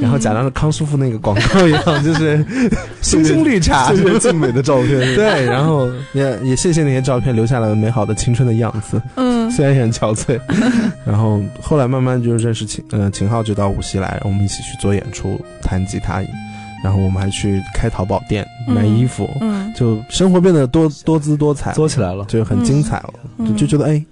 S2: 然后假装是康师傅那个广告一样，就是 星星绿茶，
S3: 岁月静美的照片。
S2: 对，然后也也谢谢那些照片留下了美好的青春的样子，
S4: 嗯
S2: 虽然也很憔悴。然后后来慢慢就认识秦呃秦昊，就到无锡来，我们一起去做演出，弹吉他，然后我们还去开淘宝店买衣服，
S4: 嗯
S2: 就生活变得多多姿多彩，
S3: 做起来了，
S2: 就很精彩了，
S4: 嗯
S2: 就就觉得哎。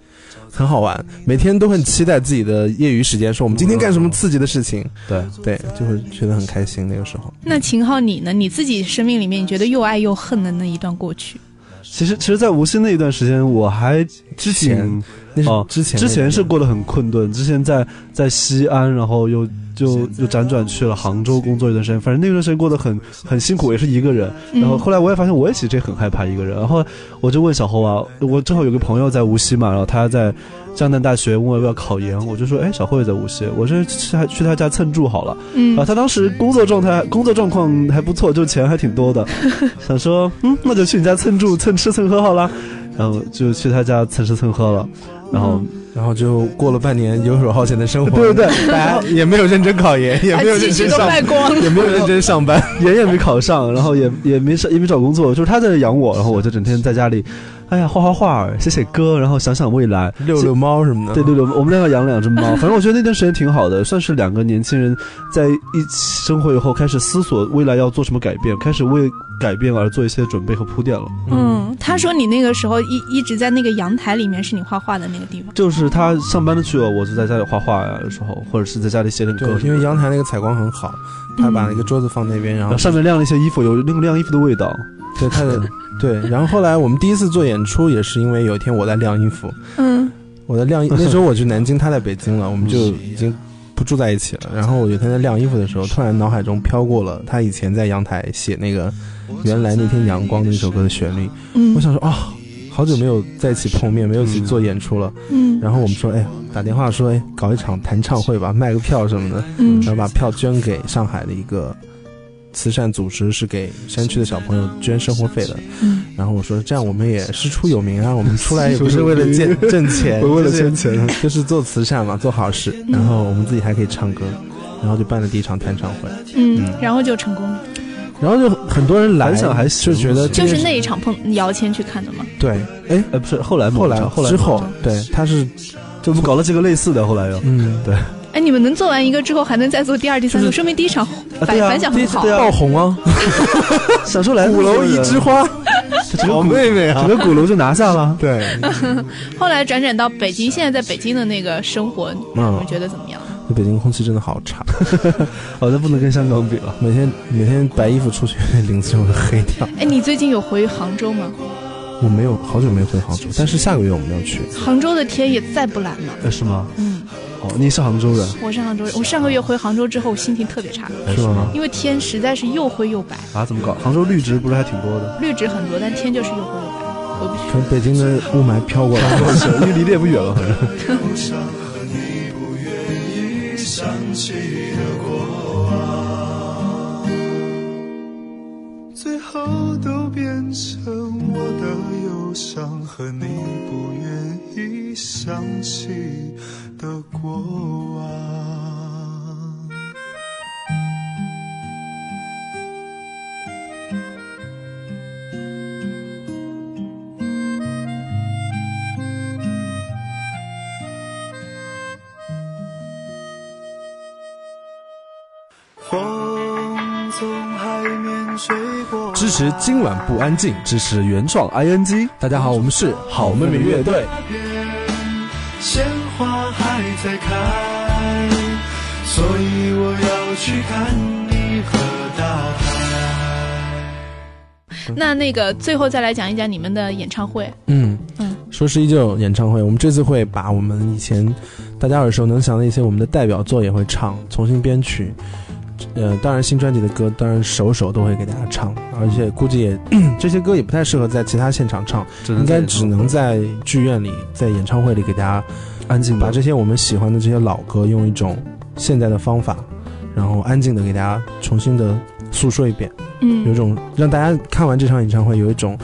S2: 很好玩，每天都很期待自己的业余时间，说我们今天干什么刺激的事情，
S3: 对，
S2: 对，就会觉得很开心。那个时候，
S4: 那秦昊你呢？你自己生命里面你觉得又爱又恨的那一段过去？
S3: 其实其实，在无锡那一段时间，我还
S2: 之前
S3: 挺
S2: 那是
S3: 哦
S2: 之前、
S3: 之前是过得很困顿，之前在在西安，然后又就又辗转去了杭州工作一段时间，反正那段时间过得很很辛苦，也是一个人。
S4: 嗯
S3: 然后后来我也发现，我也其实也很害怕一个人。然后我就问小侯啊，我正好有个朋友在无锡嘛，然后他在江南大学问我要不要考研，我就说，哎，小侯也在无锡，我说去他去他家蹭住好了。
S4: 嗯
S3: 啊，他当时工作状态、工作状况还不错，就钱还挺多的，想说，嗯，那就去你家蹭住、蹭吃、蹭喝好了，然后就去他家蹭吃蹭喝了，然后。
S2: 然后就过了半年游手好闲的生活，
S3: 对对对，
S2: 大家也没有认真考研，也没有认真上
S4: 光。
S2: 也没有认真上班。
S3: 研也没考上，然后也也没上也没找工作，就是他在养我，然后我就整天在家里，哎呀画画画，写写歌，然后想想未来，
S2: 遛遛猫什么的。
S3: 对遛遛，我们两个养两只猫，反正我觉得那段时间挺好的，算是两个年轻人在一起生活以后，开始思索未来要做什么改变，开始为改变而做一些准备和铺垫了。
S4: 嗯，他说你那个时候一一直在那个阳台里面是你画画的那个地方。
S3: 就是他上班的去了，我就在家里画画呀，有时候或者是在家里写点歌，
S2: 因为阳台那个采光很好，他把那个桌子放那边，然后
S3: 然后上面晾了一些衣服，有那个晾衣服的味道。
S2: 对他的对，然后后来我们第一次做演出也是因为有一天我在晾衣服，
S4: 嗯
S2: 我在晾衣，那时候我去南京，他在北京了，我们就已经不住在一起了。然后我有一天在晾衣服的时候，突然脑海中飘过了他以前在阳台写那个《原来那天阳光》那首歌的旋律，
S4: 嗯
S2: 我想说啊、好久没有在一起碰面，没有一起做演出了。
S4: 嗯
S2: 然后我们说，哎，打电话说，哎，搞一场弹唱会吧，卖个票什么的，
S4: 嗯
S2: 然后把票捐给上海的一个慈善组织，是给山区的小朋友捐生活费的。
S4: 嗯
S2: 然后我说，这样我们也师出有名啊，我们出来也不是 为了挣挣钱，
S3: 为了
S2: 就是
S3: 圈钱，
S2: 就是做慈善嘛，做好事。然后我们自己还可以唱歌，然后就办了第一场弹唱会，
S4: 嗯，然后就成功了。
S2: 然后就很多人来，
S3: 反响还行
S2: 就觉得
S4: 就是那一场碰姚谦去看的吗？
S2: 对，哎，
S3: 呃，不是，后来某
S2: 后来
S3: 后来
S2: 之后，对，他是
S3: 就我们搞了几个类似的，后来又
S2: 嗯，
S3: 对，
S4: 哎，你们能做完一个之后还能再做第二、第三个，说明第一场反反响很好
S2: 爆红啊，
S3: 想出来
S2: 鼓楼一枝花，好
S3: 整个鼓
S2: 妹妹啊，
S3: 整个鼓楼就拿下了。
S2: 对，
S4: 后来转转到北京，现在在北京的那个生活，你
S2: 嗯
S4: 们觉得怎么样？
S2: 北京空气真的好差，
S3: 好像不能跟香港比了。
S2: 每天每天白衣服出去，领子就会黑掉。
S4: 哎，你最近有回杭州吗？
S2: 我没有好久没回杭州，但是下个月我们要去。
S4: 杭州的天也再不蓝了。
S3: 呃，是吗？
S4: 嗯，
S3: 哦，你是杭州人
S4: 我是杭州人，我上个月回杭州之后心情特别差，
S2: 是吗？
S4: 因为天实在是又灰又白，
S3: 啊？怎么搞？杭州绿植不是还挺多的？
S4: 绿植很多，但天就是又灰又白，我不去。
S2: 从北京的雾霾飘过来，
S3: 是，因为离得也不远了，好像。
S1: 我想和你不愿意想起的过往，最后都变成我的忧伤和你不愿意想起的过往。风从海面吹过，
S6: 支持今晚不安静，支持原创 ing。大家好，我们是好妹妹乐队。
S1: 鲜花还在开，所以我要去看你和大海。
S4: 那那个最后再来讲一讲你们的演唱会。
S2: 嗯
S4: 嗯，
S2: 说是依旧演唱会，我们这次会把我们以前大家耳熟能详的一些我们的代表作也会唱，重新编曲。呃，当然新专辑的歌，当然首首都会给大家唱，而且估计也 这些歌也不太适合在其他现场唱，应该只能在剧院里，在演唱会里给大家
S3: 安静
S2: 把这些我们喜欢的这些老歌，用一种现代的方法，然后安静的给大家重新的诉说一遍。嗯有
S4: 嗯，
S2: 种让大家看完这场演唱会有一种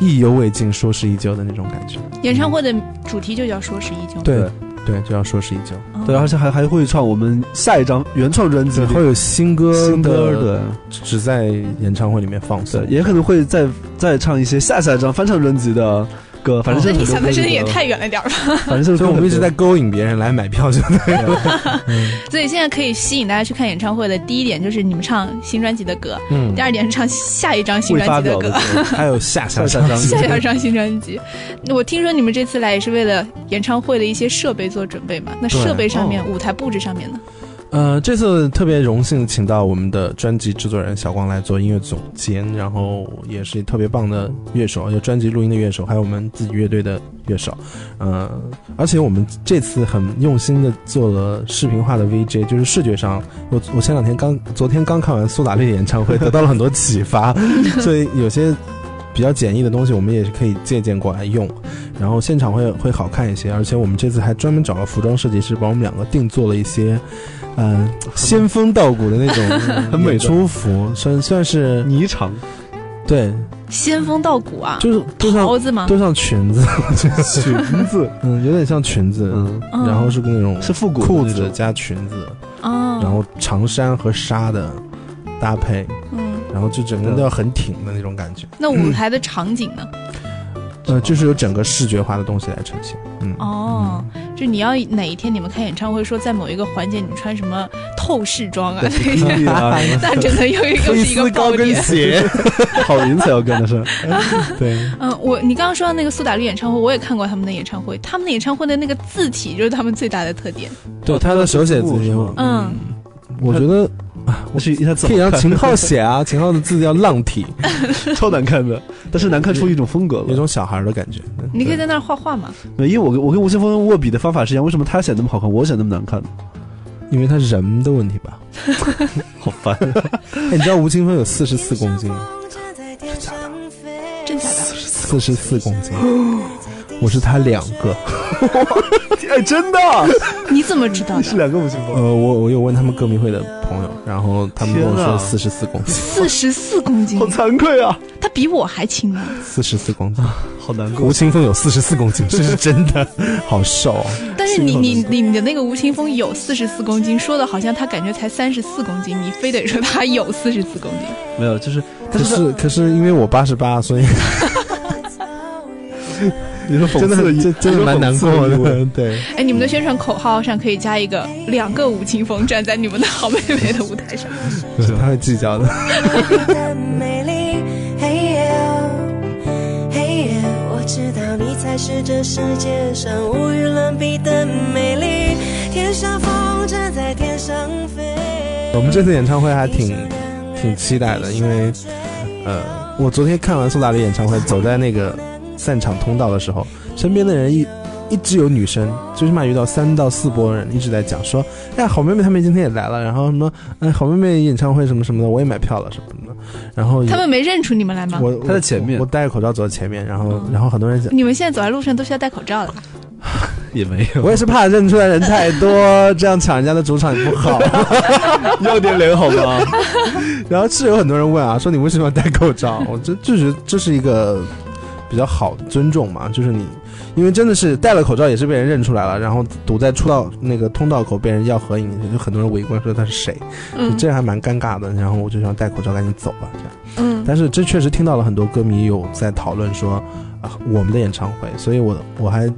S2: 意犹未尽，说是依旧的那种感觉。
S4: 演唱会的主题就叫说是依旧。
S2: 对对，就要说是依旧。
S4: 哦
S3: 对，而且还还会唱我们下一张原创专辑
S2: 会有新歌
S3: 新歌
S2: 的，只在演唱会里面放送
S3: 对，。也可能会再再唱一些下下一张翻唱专辑的歌，反正就是
S4: 那你想的真的也太远了点儿吧？
S3: 反正就是
S2: 所以我们一直在勾引别人来买票，就对了。
S4: 所以现在可以吸引大家去看演唱会的第一点就是你们唱新专辑的歌，
S2: 嗯
S4: 第，二点是唱下一张新专辑的歌。
S3: 的歌，
S2: 还有下下
S3: 下下张
S4: 下一张新专辑，我听说你们这次来也是为了演唱会的一些设备做准备嘛？那设备上面、舞台布置上面呢？
S2: 呃，这次特别荣幸请到我们的专辑制作人小光来做音乐总监，然后也是特别棒的乐手，有专辑录音的乐手，还有我们自己乐队的乐手。呃，而且我们这次很用心的做了视频化的 VJ，就是视觉上，我我前两天刚昨天刚看完苏打绿的演唱会，得到了很多启发，所以有些。比较简易的东西，我们也是可以借鉴过来用，然后现场会会好看一些，而且我们这次还专门找了服装设计师帮我们两个定做了一些，嗯、仙风道骨的那种
S3: 很美的。
S2: 演出服，算算是
S3: 霓裳，
S2: 对，
S4: 仙风道骨啊，
S2: 就是都像
S4: 袍子吗？
S2: 都像裙子，
S3: 裙子，
S2: 嗯，有点像裙子，
S3: 嗯，
S4: 嗯。
S2: 然后是那种
S3: 是复古的
S2: 裤子加裙子，
S4: 哦，
S2: 然后长衫和纱的搭配，
S4: 嗯，
S2: 然后就整个人都要很挺的那种感觉，
S4: 那舞台的场景呢？
S2: 呃，就是有整个视觉化的东西来呈现，嗯，
S4: 哦，就你要哪一天你们开演唱会说在某一个环节你们穿什么透视装啊，
S3: 比基尼啊，什么
S4: 那真的又又是一个高跟。
S2: 鞋，
S3: 郝云才要跟的是，
S2: 对，
S4: 嗯，我你刚刚说到那个苏打绿演唱会，我也看过他们的演唱会，他们的演唱会的那个字体就是他们最大的特点。
S2: 对，他的手写字
S3: 体吗？
S4: 嗯，
S2: 我觉得
S3: 那是一下子
S2: 可以让秦昊写啊，秦昊的字叫浪体，
S3: 超难看的，但是难看出一种风格了。
S2: 有种小孩的感觉。
S4: 你可以在那儿画画嘛。
S3: 没因为我跟我跟吴青峰握笔的方法是一样，为什么他写那么好看，我写那么难看呢？
S2: 因为他人的问题吧？
S3: 好烦。
S2: 哎，你知道吴青峰有四十四公斤吗？
S4: 真假的？
S2: 四十四公斤，我是他两个。
S3: 哎，真的，
S4: 你怎么知道
S3: 是？两个吴青峰。
S2: 呃，我我有问他们歌迷会的朋友，然后他们跟我说四十四公斤，
S4: 四十四公斤
S3: 好，惭愧啊，
S4: 他比我还轻呢。
S2: 四十四公斤。
S3: 好难过
S2: 吴。青峰有四十四公斤，这是真的，好瘦啊。
S4: 但是你你你你的那个吴青峰有四十四公斤，说的好像他感觉才三十四公斤，你非得说他有四十四公斤。
S3: 没有，就是
S2: 可是可是因为我八十八，所以
S3: 你说讽
S2: 真的
S3: 刺意
S2: 很真真的蛮难过的。对，
S4: 哎，你们的宣传口号上可以加一个两个吴青峰站在你们的好妹妹的舞台上。
S2: 是他会计较的。
S8: 的美丽，嘿耶，嘿耶，我知道你才是这世界上无与伦比的美丽。天上风筝在天上飞。
S2: 我们这次演唱会还挺挺期待的，因为呃，我昨天看完苏打绿演唱会，走在那个散场通道的时候，身边的人一一直有女生，最起码遇到三到四波人一直在讲说，哎呀，好妹妹他们今天也来了，然后什么，哎，好妹妹演唱会什么什么的，我也买票了什么的，然后
S4: 他们没认出你们来吗？
S2: 我
S3: 他在前面
S2: 我我戴着口罩走在前面，然后然后很多人讲。
S4: 你们现在走在路上都需要戴口罩的。
S3: 也没有，
S2: 我也是怕认出来人太多，这样抢人家的主场也不好。
S3: 要点脸好吗？
S2: 然后是有很多人问啊，说你为什么要戴口罩？我这这是这是一个比较好的尊重嘛，就是你，因为真的是戴了口罩也是被人认出来了，然后堵在出道那个通道口被人要合影，就很多人围观说他是谁，
S4: 嗯
S2: 这还蛮尴尬的。然后我就想戴口罩赶紧走吧，这样。
S4: 嗯，
S2: 但是这确实听到了很多歌迷有在讨论说啊我们的演唱会，所以我我还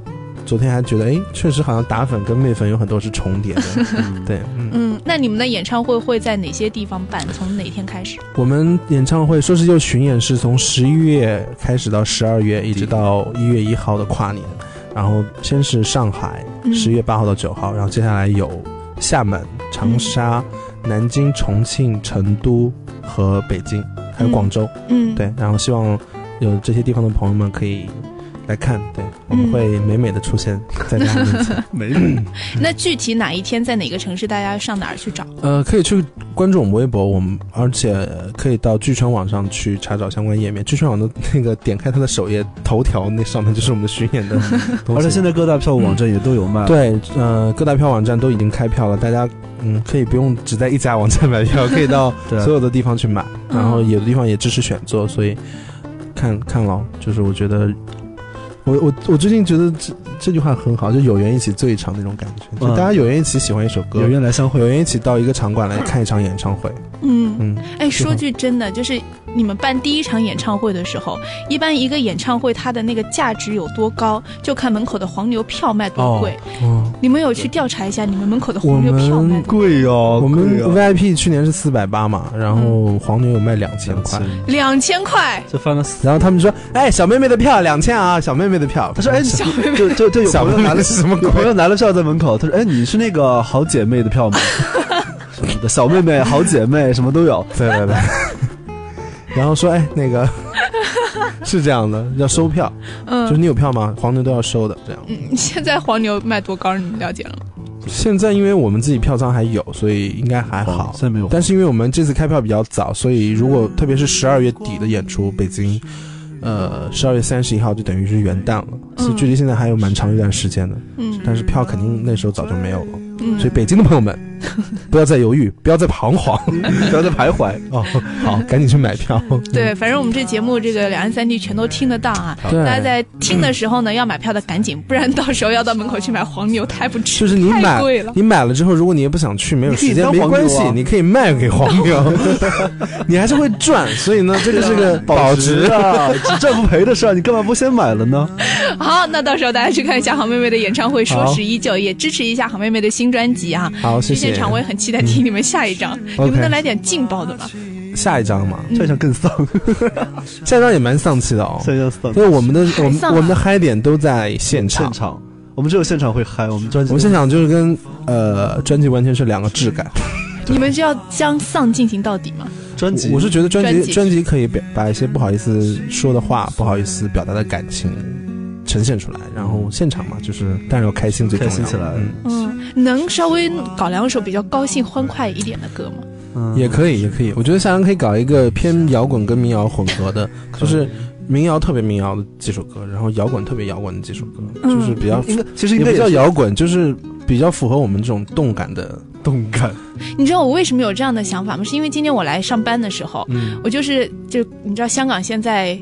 S2: 昨天还觉得哎，确实好像打粉跟妹粉有很多是重叠的，对，嗯。
S4: 嗯，那你们的演唱会会在哪些地方办？从哪天开始？
S2: 我们演唱会说是就巡演是从十一月开始到十二月，一直到一月一号的跨年。然后先是上海，
S4: 嗯
S2: 十月八号到九号，然后接下来有厦门、长沙、南京、重庆、成都和北京，还有广州。
S4: 嗯，
S2: 对，然后希望有这些地方的朋友们可以来看，对，我们
S4: 嗯
S2: 会美美的出现在大家面前。
S3: 没有。
S4: 那具体哪一天在哪个城市，大家上哪儿去找？
S2: 呃，可以去关注我们微博，我们而且呃可以到剧圈网上去查找相关页面。剧圈网的那个点开它的首页头条，那上面就是我们的巡演的东西。
S3: 而且现在各大票务网站也都有卖。，
S2: 对，呃，各大票网站都已经开票了，大家嗯可以不用只在一家网站买票，可以到 所有的地方去买。然后有的地方也支持选座，所以看看咯，就是我觉得，我我我最近觉得这这句话很好，就有缘一起醉一场那种感觉，就
S3: 嗯
S2: 大家有缘一起喜欢一首歌，
S3: 有缘来相会
S2: 有缘一起到一个场馆来看一场演唱会，
S4: 嗯，
S2: 嗯，
S4: 哎，说句真的，就是你们办第一场演唱会的时候，一般一个演唱会它的那个价值有多高，就看门口的黄牛票卖多贵。
S2: 哦，
S4: 你们有去调查一下你们门口的黄牛票卖
S3: 贵哦，
S2: 我们 VIP 去年是四百八嘛，然后黄牛有卖两千块，
S4: 两千块？
S3: 就翻了四。
S2: 然后他们说，哎，小妹妹的票两千啊，小妹妹的票，
S3: 他说：“哎，
S4: 小妹妹
S3: 就就就有
S2: 小妹妹
S3: 朋友拿了
S2: 是什么鬼
S3: 有朋友拿了票在门口，他说：‘哎，你是那个好姐妹的票吗？’ 小妹妹、好姐妹什么都有。
S2: 对对对。然后说，哎，那个 是这样的，要收票，
S4: 嗯，
S2: 就是你有票吗？黄牛都要收的，这样。
S4: 嗯现在黄牛卖多高？你们了解了吗？
S2: 现在因为我们自己票仓还有，所以应该还好。
S3: 哦现在没有
S2: 但是因为我们这次开票比较早，所以如果特别是十二月底的演出，北京，呃，十二月三十一号就等于是元旦了，所以距离现在还有蛮长一段时间的。
S4: 嗯
S2: 但是票肯定那时候早就没有了，
S4: 嗯
S2: 所以北京的朋友们，不要再犹豫，不要再彷徨，
S3: 不要再徘徊。
S2: 哦，好，赶紧去买票。
S4: 对，反正我们这节目这个两岸三地全都听得到啊。大家在听的时候呢，要买票的赶紧，不然到时候要到门口去买黄牛，太不值，
S2: 就是你买
S4: 太贵了。
S2: 你买了之后，如果你也不想去，没有时间，没关系你可以卖给黄牛，你还是会赚。所以呢，这个是个保值
S3: 啊，只赚不赔的事儿，你干嘛不先买了呢？
S4: 好，那到时候大家去看一下好妹妹的演唱会，说
S2: 好
S4: 是依旧，也支持一下好妹妹的新专辑啊。
S2: 好，谢谢。
S4: 去现场我也很期待听你们下一张，你们能来点劲爆的吗？
S2: 下一张嘛，
S3: 下一张更丧，
S2: 下一张也蛮丧气的哦。
S3: 下一场丧。
S2: 因为我们的我们我们的嗨点都在现场。
S3: 现，场，我们只有现场会嗨，我们专辑。
S2: 我们现场就是跟呃专辑完全是两个质感。
S4: 你们就要将丧进行到底吗？
S3: 专辑，
S2: 我是觉得专
S4: 辑。
S2: 专辑可以表把一些不好意思说的话、不好意思表达的感情呈现出来，然后现场嘛，就是当然要开心最重要，
S3: 开心起来
S2: 嗯，
S4: 嗯，能稍微搞两首比较高兴欢快一点的歌吗？
S3: 嗯。
S2: 也可以，也可以。我觉得夏阳可以搞一个偏摇滚跟民谣混合的，就是民谣特别民谣的几首歌，然后摇滚特别摇滚的几首歌，
S4: 嗯。
S2: 就是比较
S3: 应该其实
S2: 也不
S3: 应该
S2: 叫摇滚，就是比较符合我们这种动感的。
S3: 动感，
S4: 你知道我为什么有这样的想法吗？是因为今天我来上班的时候，
S2: 嗯。
S4: 我就是就你知道香港现在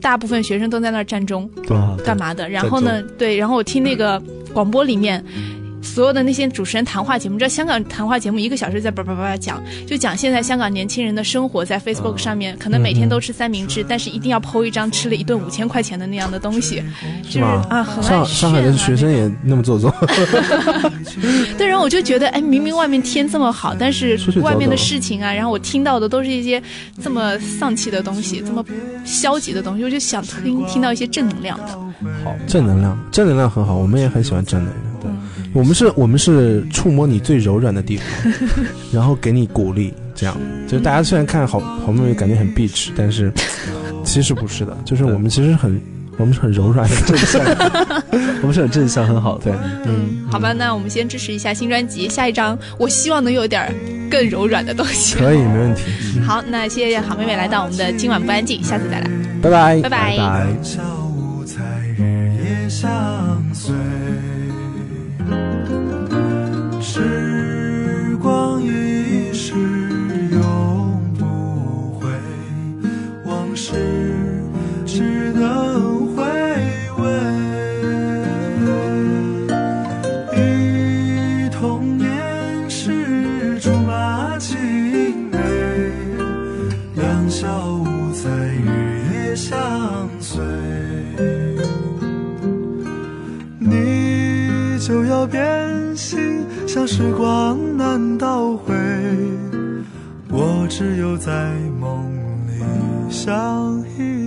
S4: 大部分学生都在那儿站中干嘛的，然后呢，对，然后我听那个广播里面。所有的那些主持人谈话节目，你知道香港谈话节目一个小时在叭叭叭叭讲，就讲现在香港年轻人的生活，在 Facebook 上面，可能每天都吃三明治，但是一定要 PO 一张吃了一顿五千块钱的那样的东西，就是
S2: 吗
S4: 啊，
S2: 上上海的学生也那么做作，
S4: 对，然后我就觉得，哎，明明外面天这么好，但是外面的事情啊，然后我听到的都是一些这么丧气的东西，这么消极的东西，我就想听听到一些正能量的。
S2: 好，正能量，正能量很好，我们也很喜欢正能量。对，我们是，我们是触摸你最柔软的地方，然后给你鼓励，这样。就是大家虽然看好好妹妹感觉很 bitch，但是其实不是的，就是我们其实很，我们是很柔软的正向。
S3: 我们是很正向，很好的。
S2: 对，嗯，
S4: 好吧，那我们先支持一下新专辑，下一张我希望能有点更柔软的东西。
S2: 可以，没问题。
S4: 好，那谢谢好妹妹来到我们的今晚不安静，下次再来，
S2: 拜拜，
S4: 拜拜。
S1: 变心，像时光难倒回。我只有在梦里相依